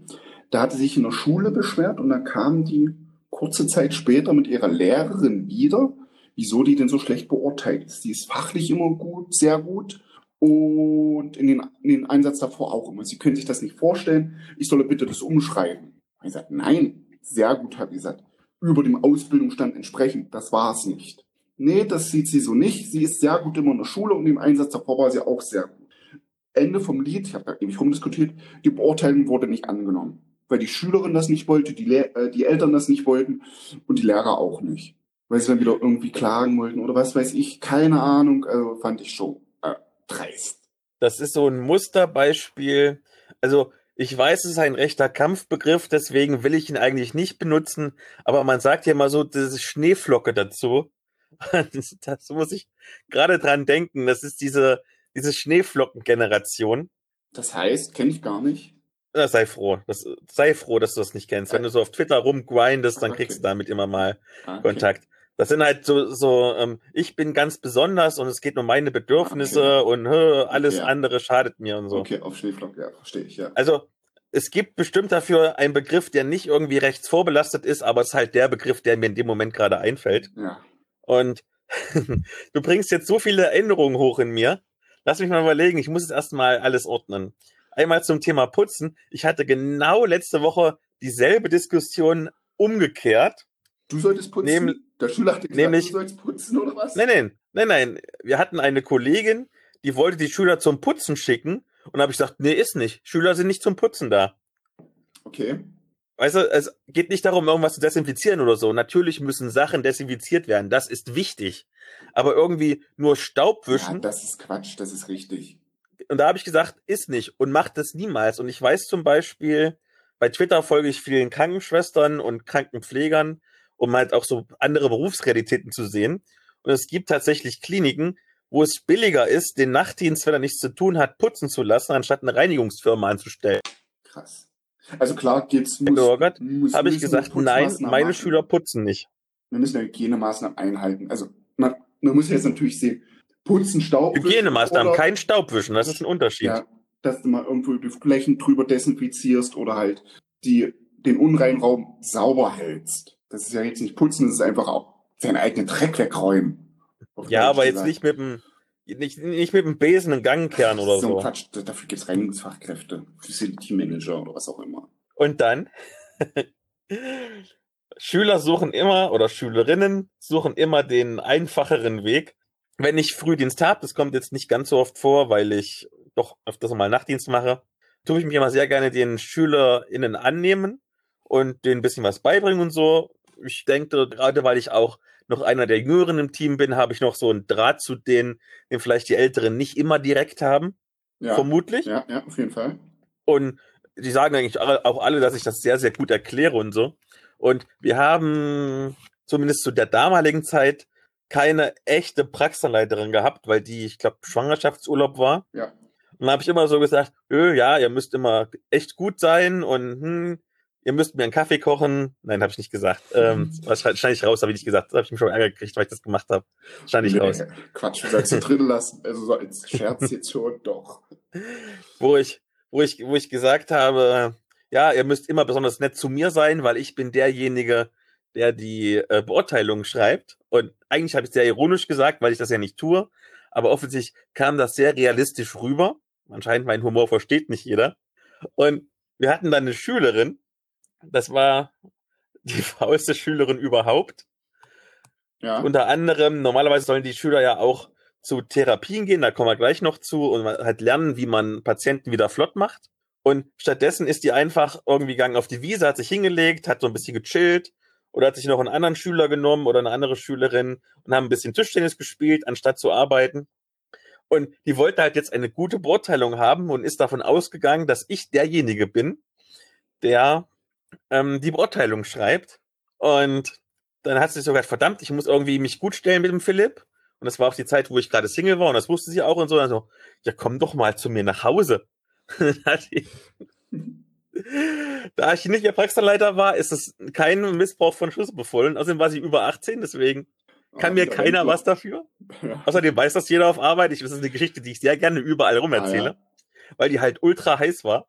Speaker 1: Da hatte sich in der Schule beschwert und dann kam die kurze Zeit später mit ihrer Lehrerin wieder, wieso die denn so schlecht beurteilt ist. Die ist fachlich immer gut, sehr gut und in den, in den Einsatz davor auch immer. Sie können sich das nicht vorstellen, ich solle bitte das umschreiben. Ich gesagt, nein, sehr gut, habe ich gesagt. Über dem Ausbildungsstand entsprechend, das war es nicht. Nee, das sieht sie so nicht. Sie ist sehr gut immer in der Schule und im Einsatz davor war sie auch sehr gut. Ende vom Lied, ich habe da ewig rumdiskutiert, die Beurteilung wurde nicht angenommen. Weil die Schülerin das nicht wollte, die, Le äh, die Eltern das nicht wollten und die Lehrer auch nicht. Weil sie dann wieder irgendwie klagen wollten oder was weiß ich, keine Ahnung, also fand ich schon äh, dreist.
Speaker 2: Das ist so ein Musterbeispiel. Also ich weiß, es ist ein rechter Kampfbegriff, deswegen will ich ihn eigentlich nicht benutzen, aber man sagt ja mal so, das ist Schneeflocke dazu. [laughs] das muss ich gerade dran denken. Das ist diese, diese Schneeflockengeneration.
Speaker 1: Das heißt, kenne ich gar nicht.
Speaker 2: Ja, sei froh. Das, sei froh, dass du das nicht kennst. Wenn du so auf Twitter rumgrindest, dann okay. kriegst du damit immer mal ah, okay. Kontakt. Das sind halt so, so ähm, ich bin ganz besonders und es geht um meine Bedürfnisse okay. und hö, alles okay, andere schadet mir und so.
Speaker 1: Okay, auf Schneeflock, ja, verstehe ich, ja.
Speaker 2: Also, es gibt bestimmt dafür einen Begriff, der nicht irgendwie rechts vorbelastet ist, aber es ist halt der Begriff, der mir in dem Moment gerade einfällt.
Speaker 1: Ja.
Speaker 2: Und [laughs] du bringst jetzt so viele Erinnerungen hoch in mir. Lass mich mal überlegen, ich muss jetzt erstmal alles ordnen. Einmal zum Thema Putzen. Ich hatte genau letzte Woche dieselbe Diskussion umgekehrt.
Speaker 1: Du solltest putzen? Neben, Der Schüler hat dir gesagt,
Speaker 2: Nämlich-
Speaker 1: du sollst putzen oder was?
Speaker 2: Nein, nein, nein, nein. Wir hatten eine Kollegin, die wollte die Schüler zum Putzen schicken. Und da habe ich gesagt, nee, ist nicht. Schüler sind nicht zum Putzen da.
Speaker 1: Okay.
Speaker 2: Weißt du, es geht nicht darum, irgendwas zu desinfizieren oder so. Natürlich müssen Sachen desinfiziert werden. Das ist wichtig. Aber irgendwie nur Staub
Speaker 1: Ja,
Speaker 2: wischen.
Speaker 1: das ist Quatsch, das ist richtig.
Speaker 2: und da habe ich gesagt, ist nicht und macht das niemals. Und ich weiß zum Beispiel, bei Twitter folge ich vielen Krankenschwestern und Krankenpflegern, um halt auch so andere Berufsrealitäten zu sehen. Und es gibt tatsächlich Kliniken, wo es billiger ist, den Nachtdienst, wenn er nichts zu tun hat, putzen zu lassen, anstatt eine Reinigungsfirma anzustellen.
Speaker 1: Krass. Also klar geht's
Speaker 2: Oh Gott,
Speaker 1: muss,
Speaker 2: Habe ich gesagt, nein, meine
Speaker 1: machen.
Speaker 2: Schüler putzen nicht.
Speaker 1: Wir müssen ja Hygienemaßnahmen einhalten. Also man, man muss jetzt natürlich sehen, putzen, Staub.
Speaker 2: Hygienemaßnahmen, kein Staubwischen, das ist ein Unterschied.
Speaker 1: Ja, dass du mal irgendwo die Flächen drüber desinfizierst oder halt die, den unreinen Raum sauber hältst. Das ist ja jetzt nicht putzen, das ist einfach auch seinen eigenen Dreck wegräumen.
Speaker 2: Ja, aber jetzt nicht mit dem, nicht, nicht mit dem Besen einen Gang kehren oder
Speaker 1: so.
Speaker 2: so.
Speaker 1: Quatsch, da- dafür gibt's Reinigungsfachkräfte, Facility Manager oder was auch immer.
Speaker 2: Und dann Schüler suchen immer oder Schülerinnen suchen immer den einfacheren Weg. Wenn ich Frühdienst habe, das kommt jetzt nicht ganz so oft vor, weil ich doch öfters mal Nachtdienst mache, tue ich mich immer sehr gerne den SchülerInnen annehmen und denen ein bisschen was beibringen und so. Ich denke, gerade weil ich auch noch einer der Jüngeren im Team bin, habe ich noch so einen Draht zu denen, den vielleicht die Älteren nicht immer direkt haben,
Speaker 1: Ja,
Speaker 2: vermutlich.
Speaker 1: ja, ja, auf jeden Fall.
Speaker 2: Und die sagen eigentlich auch alle, dass ich das sehr, sehr gut erkläre und so. Und wir haben zumindest zu der damaligen Zeit keine echte Praxisleiterin gehabt, weil die, ich glaube, Schwangerschaftsurlaub war.
Speaker 1: Ja.
Speaker 2: Und dann habe ich immer so gesagt, öh, ja, ihr müsst immer echt gut sein und hm, ihr müsst mir einen Kaffee kochen. Nein, habe ich nicht gesagt. Ähm, das schneide schneid ich raus, habe ich nicht gesagt. Das habe ich mir schon Ärger gekriegt, weil ich das gemacht habe. Schneide ich raus.
Speaker 1: Quatsch, du sollst du drin lassen. [laughs] Also so als Scherz jetzt schon, doch.
Speaker 2: wo ich, wo ich, wo ich gesagt habe, ja, ihr müsst immer besonders nett zu mir sein, weil ich bin derjenige, der die äh, Beurteilung schreibt. Und eigentlich habe ich sehr ironisch gesagt, weil ich das ja nicht tue. Aber offensichtlich kam das sehr realistisch rüber. Anscheinend mein Humor versteht nicht jeder. Und wir hatten dann eine Schülerin, das war die [laughs] faulste Schülerin überhaupt.
Speaker 1: Ja.
Speaker 2: Unter anderem, normalerweise sollen die Schüler ja auch zu Therapien gehen, da kommen wir gleich noch zu, und halt lernen, wie man Patienten wieder flott macht. Und stattdessen ist die einfach irgendwie gegangen auf die Wiese, hat sich hingelegt, hat so ein bisschen gechillt oder hat sich noch einen anderen Schüler genommen oder eine andere Schülerin und haben ein bisschen Tischtennis gespielt, anstatt zu arbeiten. Und die wollte halt jetzt eine gute Beurteilung haben und ist davon ausgegangen, dass ich derjenige bin, der ähm, die Beurteilung schreibt. Und dann hat sie sogar, verdammt, ich muss irgendwie mich gut stellen mit dem Philipp. Und das war auch die Zeit, wo ich gerade Single war und das wusste sie auch und so. Und so, ja, komm doch mal zu mir nach Hause. [laughs] [laughs] Da ich nicht ihr Praxisleiter war, ist es kein Missbrauch von Schussbefohlen. Außerdem war sie über 18, deswegen kann
Speaker 1: Ah,
Speaker 2: mir
Speaker 1: wieder
Speaker 2: keiner
Speaker 1: ein
Speaker 2: was dafür. [laughs]
Speaker 1: Ja.
Speaker 2: Außerdem weiß das jeder auf Arbeit. Ich, das ist eine Geschichte, die ich sehr gerne überall rum erzähle,
Speaker 1: Ah,
Speaker 2: weil die halt ultra heiß war.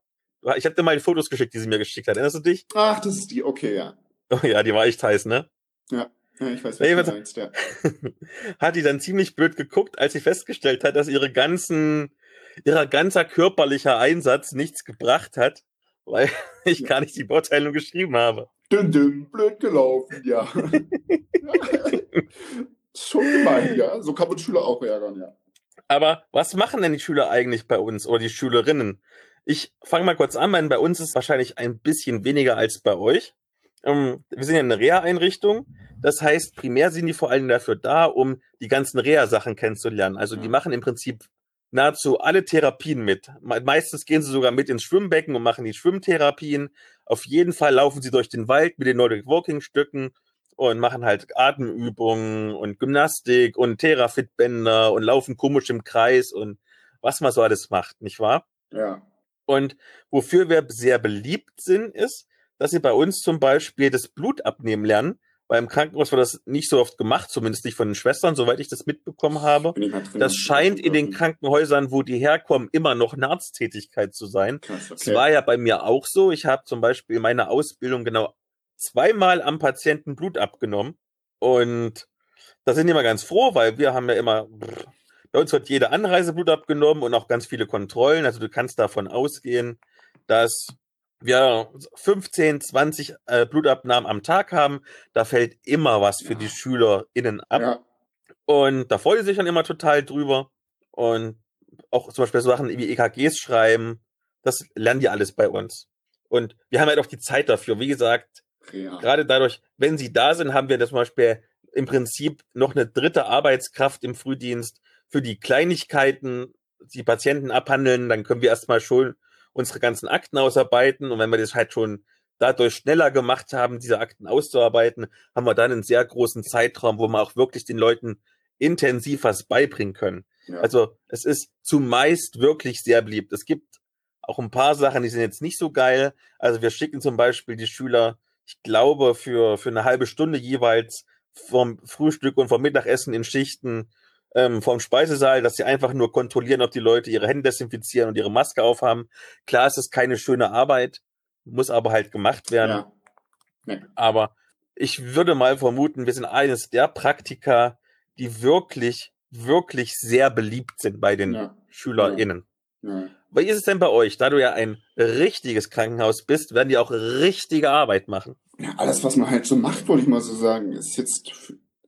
Speaker 2: Ich habe dir mal die Fotos geschickt, die sie mir geschickt hat. Erinnerst du dich?
Speaker 1: Ach, das ist die, okay, ja.
Speaker 2: Oh [laughs] ja, die war echt heiß, ne?
Speaker 1: Ja, ich weiß, was
Speaker 2: Nee,
Speaker 1: du meinst, ja. [laughs]
Speaker 2: hat die dann ziemlich blöd geguckt, als sie festgestellt hat, dass ihre ganzen, ihrer ganzer körperlicher Einsatz nichts gebracht hat, weil [laughs] ich
Speaker 1: Ja.
Speaker 2: gar nicht die Beurteilung geschrieben habe.
Speaker 1: Dünn, dünn, blöd gelaufen, ja. Schon gemein, ja. So kann man Schüler auch ärgern, ja.
Speaker 2: Aber was machen denn die Schüler eigentlich bei uns oder die Schülerinnen? Ich fange mal kurz an, weil bei uns ist wahrscheinlich ein bisschen weniger als bei euch. Ähm, wir sind ja eine Reha-Einrichtung. Das heißt, primär sind die vor allem dafür da, um die ganzen Reha-Sachen kennenzulernen. Also die
Speaker 1: Ja.
Speaker 2: machen im Prinzip nahezu alle Therapien mit. Me- Meistens gehen sie sogar mit ins Schwimmbecken und machen die Schwimmtherapien. Auf jeden Fall laufen sie durch den Wald mit den Nordic Walking Stücken und machen halt Atemübungen und Gymnastik und Therafit-Bänder und laufen komisch im Kreis und was man so alles macht, nicht wahr?
Speaker 1: Ja.
Speaker 2: Und wofür wir sehr beliebt sind, ist, dass sie bei uns zum Beispiel das Blut abnehmen lernen. Weil im Krankenhaus wird das nicht so oft gemacht, zumindest nicht von den Schwestern, soweit ich das mitbekommen habe. Das scheint in den Krankenhäusern, wo die herkommen, immer noch eine Arzttätigkeit zu sein.
Speaker 1: Krass,
Speaker 2: Das
Speaker 1: okay.
Speaker 2: war ja bei mir auch so. Ich habe zum Beispiel in meiner Ausbildung genau zweimal am Patienten Blut abgenommen. Und da sind die immer ganz froh, weil wir haben ja immer, bei uns wird jede Anreise Blut abgenommen und auch ganz viele Kontrollen. Also du kannst davon ausgehen, dass wir 15, 20 äh, Blutabnahmen am Tag haben, da fällt immer was für
Speaker 1: Ja.
Speaker 2: die SchülerInnen ab.
Speaker 1: Ja,
Speaker 2: Und da freuen sie sich dann immer total drüber. Und auch zum Beispiel so Sachen wie EKGs schreiben, das lernen die alles bei uns. Und wir haben halt auch die Zeit dafür. Wie gesagt,
Speaker 1: ja.
Speaker 2: gerade dadurch, wenn sie da sind, haben wir das zum Beispiel im Prinzip noch eine dritte Arbeitskraft im Frühdienst für die Kleinigkeiten, die Patienten abhandeln. Dann können wir erstmal schon unsere ganzen Akten ausarbeiten. Und wenn wir das halt schon dadurch schneller gemacht haben, diese Akten auszuarbeiten, haben wir dann einen sehr großen Zeitraum, wo wir auch wirklich den Leuten intensiv was beibringen können.
Speaker 1: ja.
Speaker 2: Also es ist zumeist wirklich sehr beliebt. Es gibt auch ein paar Sachen, die sind jetzt nicht so geil. Also wir schicken zum Beispiel die Schüler, ich glaube, für, für eine halbe Stunde jeweils vom Frühstück und vom Mittagessen in Schichten ähm, vom Speisesaal, dass sie einfach nur kontrollieren, ob die Leute ihre Hände desinfizieren und ihre Maske aufhaben. Klar, es ist keine schöne Arbeit, muss aber halt gemacht werden.
Speaker 1: ja.
Speaker 2: Aber ich würde mal vermuten, wir sind eines der Praktika, die wirklich, wirklich sehr beliebt sind bei den
Speaker 1: Ja.
Speaker 2: SchülerInnen.
Speaker 1: ja.
Speaker 2: Wie ist es denn bei euch? Da du ja ein richtiges Krankenhaus bist, werden die auch richtige Arbeit machen.
Speaker 1: Ja, alles, was man halt so macht, wollte ich mal so sagen, ist jetzt,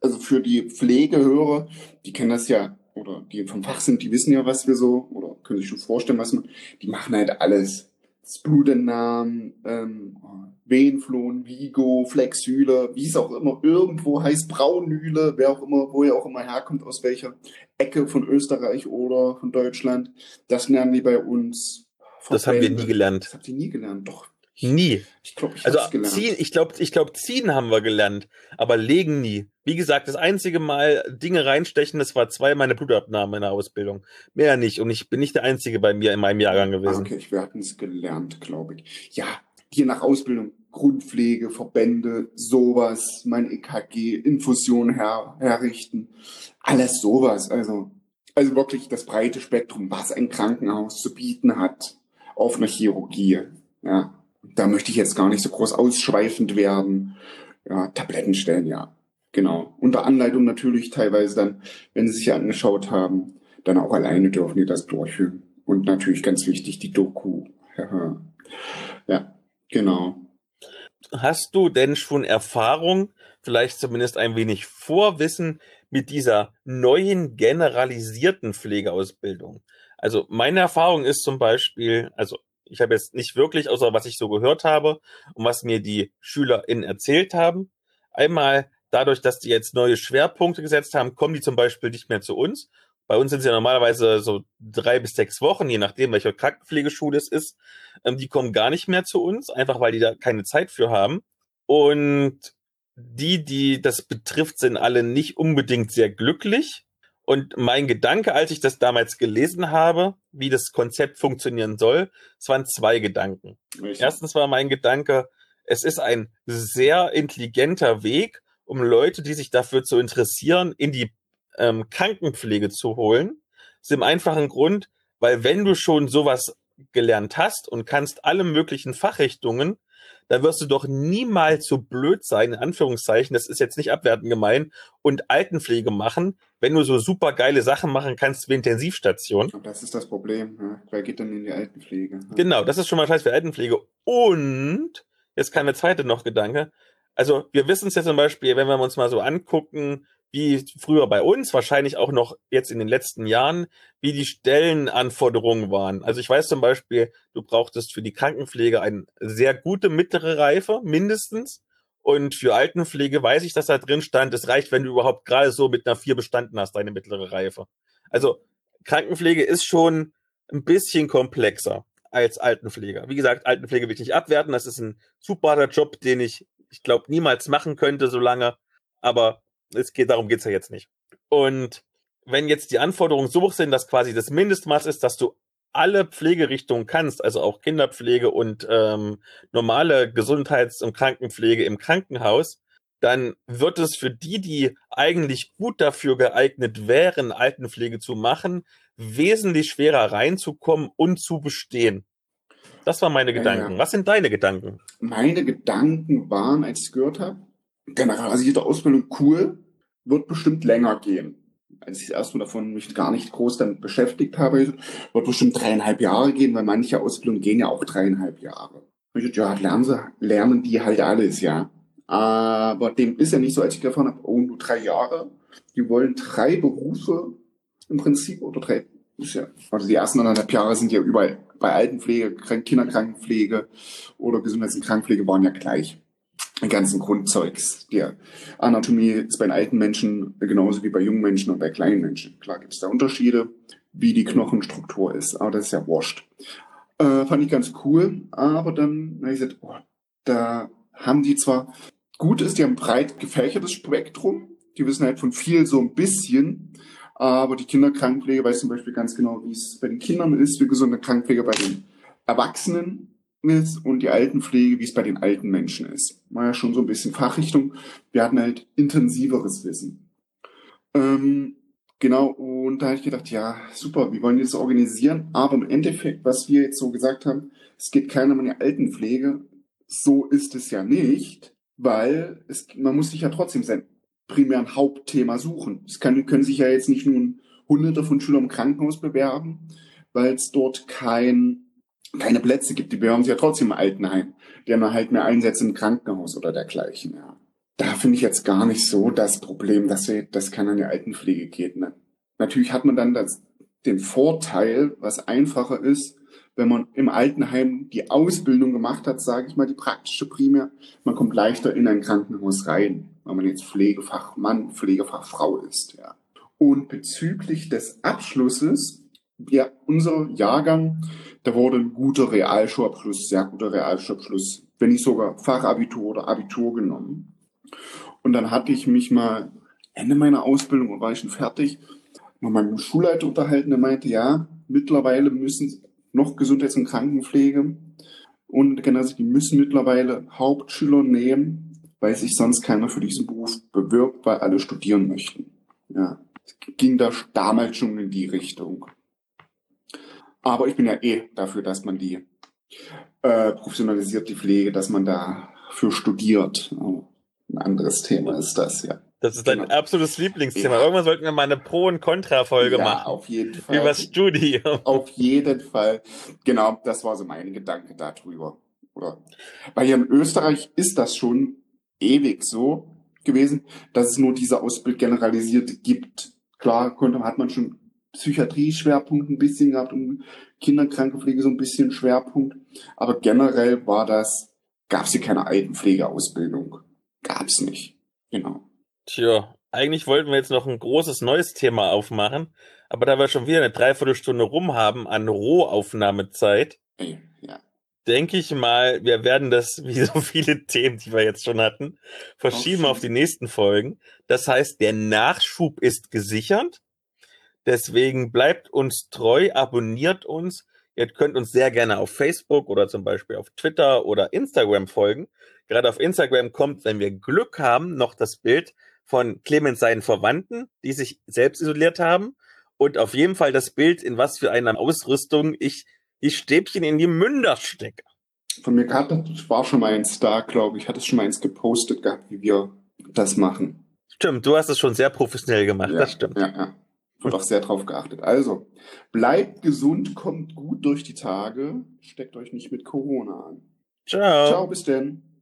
Speaker 1: also für die Pflegehörer, die kennen das ja, oder die vom Fach sind, die wissen ja, was wir so, oder können sich schon vorstellen, was man, die machen halt alles. Das Blutentnahmen, ähm, Venenflohen, Vigo, Flexhüle, wie es auch immer irgendwo heißt, Braunühle, wer auch immer, wo er auch immer herkommt, aus welcher Ecke von Österreich oder von Deutschland, das lernen die bei uns.
Speaker 2: Das haben wir nie gelernt.
Speaker 1: Das habt ihr nie gelernt, doch.
Speaker 2: Nie.
Speaker 1: Ich glaube, ich
Speaker 2: Also ziehen, ich glaube, ich glaube, ziehen haben wir gelernt, aber legen nie. Wie gesagt, das einzige Mal Dinge reinstechen, das war zwei meine Blutabnahmen in der Ausbildung. Mehr nicht. Und ich bin nicht der Einzige bei mir in meinem Jahrgang
Speaker 1: Ah,
Speaker 2: gewesen.
Speaker 1: okay, wir hatten es gelernt, glaube ich. Ja, hier nach Ausbildung, Grundpflege, Verbände, sowas, mein EKG, Infusion her, herrichten, alles sowas. Also, also wirklich das breite Spektrum, was ein Krankenhaus zu bieten hat auf einer Chirurgie. Ja, da möchte ich jetzt gar nicht so groß ausschweifend werden. Ja, Tabletten stellen, ja. Genau. Unter Anleitung natürlich teilweise dann, wenn sie sich angeschaut haben, dann auch alleine dürfen die das durchführen. Und natürlich ganz wichtig, die Doku. Ja, [laughs] ja genau.
Speaker 2: Hast du denn schon Erfahrung, vielleicht zumindest ein wenig Vorwissen mit dieser neuen generalisierten Pflegeausbildung? Also meine Erfahrung ist zum Beispiel, also ich habe jetzt nicht wirklich, außer was ich so gehört habe und was mir die SchülerInnen erzählt haben. Einmal dadurch, dass die jetzt neue Schwerpunkte gesetzt haben, kommen die zum Beispiel nicht mehr zu uns. Bei uns sind es ja normalerweise so drei bis sechs Wochen, je nachdem, welche Krankenpflegeschule es ist. Ähm, die kommen gar nicht mehr zu uns, einfach weil die da keine Zeit für haben. Und die, die das betrifft, sind alle nicht unbedingt sehr glücklich. Und mein Gedanke, als ich das damals gelesen habe, wie das Konzept funktionieren soll, es waren zwei Gedanken. Erstens war mein Gedanke, es ist ein sehr intelligenter Weg, um Leute, die sich dafür zu interessieren, in die ähm, Krankenpflege zu holen. Das ist im einfachen Grund, weil wenn du schon sowas gelernt hast und kannst alle möglichen Fachrichtungen, dann wirst du doch niemals so blöd sein, in Anführungszeichen, das ist jetzt nicht abwertend gemein, und Altenpflege machen, wenn du so super geile Sachen machen kannst wie Intensivstation.
Speaker 1: Und das ist das Problem. Ja. Wer geht dann in die Altenpflege? Ja.
Speaker 2: Genau, das ist schon mal scheiß für Altenpflege. Und jetzt der zweite noch Gedanke. Also wir wissen es ja zum Beispiel, wenn wir uns mal so angucken, wie früher bei uns, wahrscheinlich auch noch jetzt in den letzten Jahren, wie die Stellenanforderungen waren. Also ich weiß zum Beispiel, du brauchtest für die Krankenpflege eine sehr gute mittlere Reife, mindestens. Und für Altenpflege weiß ich, dass da drin stand, es reicht, wenn du überhaupt gerade so mit einer vier bestanden hast, deine mittlere Reife. Also Krankenpflege ist schon ein bisschen komplexer als Altenpfleger. Wie gesagt, Altenpflege will ich nicht abwerten. Das ist ein super Job, den ich, ich glaube, niemals machen könnte, so lange. Aber es geht, darum geht's ja jetzt nicht. Und wenn jetzt die Anforderungen so hoch sind, dass quasi das Mindestmaß ist, dass du alle Pflegerichtungen kannst, also auch Kinderpflege und ähm, normale Gesundheits- und Krankenpflege im Krankenhaus, dann wird es für die, die eigentlich gut dafür geeignet wären, Altenpflege zu machen, wesentlich schwerer reinzukommen und zu bestehen. Das waren meine Gedanken.
Speaker 1: ja.
Speaker 2: Was sind deine Gedanken?
Speaker 1: Meine Gedanken waren, als ich gehört habe, generalisierte Ausbildung cool, wird bestimmt länger gehen. Als ich das erste Mal davon mich gar nicht groß damit beschäftigt habe, wird bestimmt dreieinhalb Jahre gehen, weil manche Ausbildungen gehen ja auch dreieinhalb Jahre. Ich dachte, ja, lernen, sie, lernen die halt alles, ja. Aber dem ist ja nicht so, als ich erfahren habe, oh, nur drei Jahre. Die wollen drei Berufe im Prinzip oder drei. Ist ja, also die ersten anderthalb Jahre sind ja überall bei Altenpflege, Kinderkrankenpflege oder Gesundheits- und Krankenpflege waren ja gleich. Ganzen Grundzeugs. Die Anatomie ist bei alten Menschen genauso wie bei jungen Menschen und bei kleinen Menschen. Klar gibt es da Unterschiede, wie die Knochenstruktur ist, aber das ist ja wurscht. Äh, fand ich ganz cool, aber dann habe ich gesagt, oh, da haben die zwar, gut ist, die haben breit gefächertes Spektrum, die wissen halt von viel so ein bisschen, aber die Kinderkrankenpflege weiß zum Beispiel ganz genau, wie es bei den Kindern ist, wie gesunde Krankenpflege bei den Erwachsenen ist und die Altenpflege, wie es bei den alten Menschen ist. War ja schon so ein bisschen Fachrichtung. Wir hatten halt intensiveres Wissen. Ähm, genau, und da habe ich gedacht, ja, super, wie wollen wir das organisieren? Aber im Endeffekt, was wir jetzt so gesagt haben, es geht keiner um die Altenpflege. So ist es ja nicht, weil es, man muss sich ja trotzdem sein primären Hauptthema suchen. Es kann, können sich ja jetzt nicht nun hunderte von Schülern im Krankenhaus bewerben, weil es dort kein, keine Plätze gibt. Die bewerben sich ja trotzdem im Altenheim. Die haben halt mehr Einsätze im Krankenhaus oder dergleichen, ja. Da finde ich jetzt gar nicht so das Problem, dass wir, das kann an die Altenpflege geht. Ne? Natürlich hat man dann das, den Vorteil, was einfacher ist, wenn man im Altenheim die Ausbildung gemacht hat, sage ich mal, die praktische primär, man kommt leichter in ein Krankenhaus rein, wenn man jetzt Pflegefachmann, Pflegefachfrau ist. Ja. Und bezüglich des Abschlusses, ja, unser Jahrgang, da wurde ein guter Realschulabschluss, sehr guter Realschulabschluss, wenn nicht sogar Fachabitur oder Abitur genommen. Und dann hatte ich mich mal Ende meiner Ausbildung, war ich schon fertig, mit meinem Schulleiter unterhalten, der meinte, ja, mittlerweile müssen noch Gesundheits- und Krankenpflege und generell, die müssen mittlerweile Hauptschüler nehmen, weil sich sonst keiner für diesen Beruf bewirbt, weil alle studieren möchten. Ja, ging da damals schon in die Richtung. Aber ich bin ja eh dafür, dass man die äh, professionalisiert die Pflege, dass man dafür studiert. Oh, ein anderes Thema ist das, ja.
Speaker 2: Das ist dein genau. absolutes Lieblingsthema. Ja. Irgendwann sollten wir mal eine Pro- und Kontra-Folge ja, machen.
Speaker 1: auf jeden Fall.
Speaker 2: Über das Studium.
Speaker 1: Auf jeden Fall. Genau, das war so mein Gedanke darüber. Oder? Weil hier in Österreich ist das schon ewig so gewesen, dass es nur diese Ausbildung generalisiert gibt. Klar konnte, hat man schon Psychiatrie-Schwerpunkt ein bisschen gehabt und Kinderkrankenpflege so ein bisschen Schwerpunkt. Aber generell war das, gab es hier keine Altenpflegeausbildung. Gab es nicht. Genau.
Speaker 2: Tja, eigentlich wollten wir jetzt noch ein großes neues Thema aufmachen, aber da wir schon wieder eine Dreiviertelstunde rum haben an Rohaufnahmezeit, ja. denke ich mal, wir werden das, [laughs] wie so viele Themen, die wir jetzt schon hatten, verschieben auf die nächsten Folgen. Das heißt, der Nachschub ist gesichert. Deswegen bleibt uns treu, abonniert uns. Ihr könnt uns sehr gerne auf Facebook oder zum Beispiel auf Twitter oder Instagram folgen. Gerade auf Instagram kommt, wenn wir Glück haben, noch das Bild von Clemens seinen Verwandten, die sich selbst isoliert haben. Und auf jeden Fall das Bild, in was für einer Ausrüstung ich die Stäbchen in die Münder stecke.
Speaker 1: Von mir gerade war schon mal eins da, glaube ich. Hat es schon mal eins gepostet gehabt, wie wir das machen.
Speaker 2: Stimmt, du hast es schon sehr professionell gemacht,
Speaker 1: ja,
Speaker 2: das stimmt.
Speaker 1: Ja, ja. Wird auch sehr drauf geachtet. Also, bleibt gesund, kommt gut durch die Tage, steckt euch nicht mit Corona an.
Speaker 2: Ciao.
Speaker 1: Ciao, bis denn.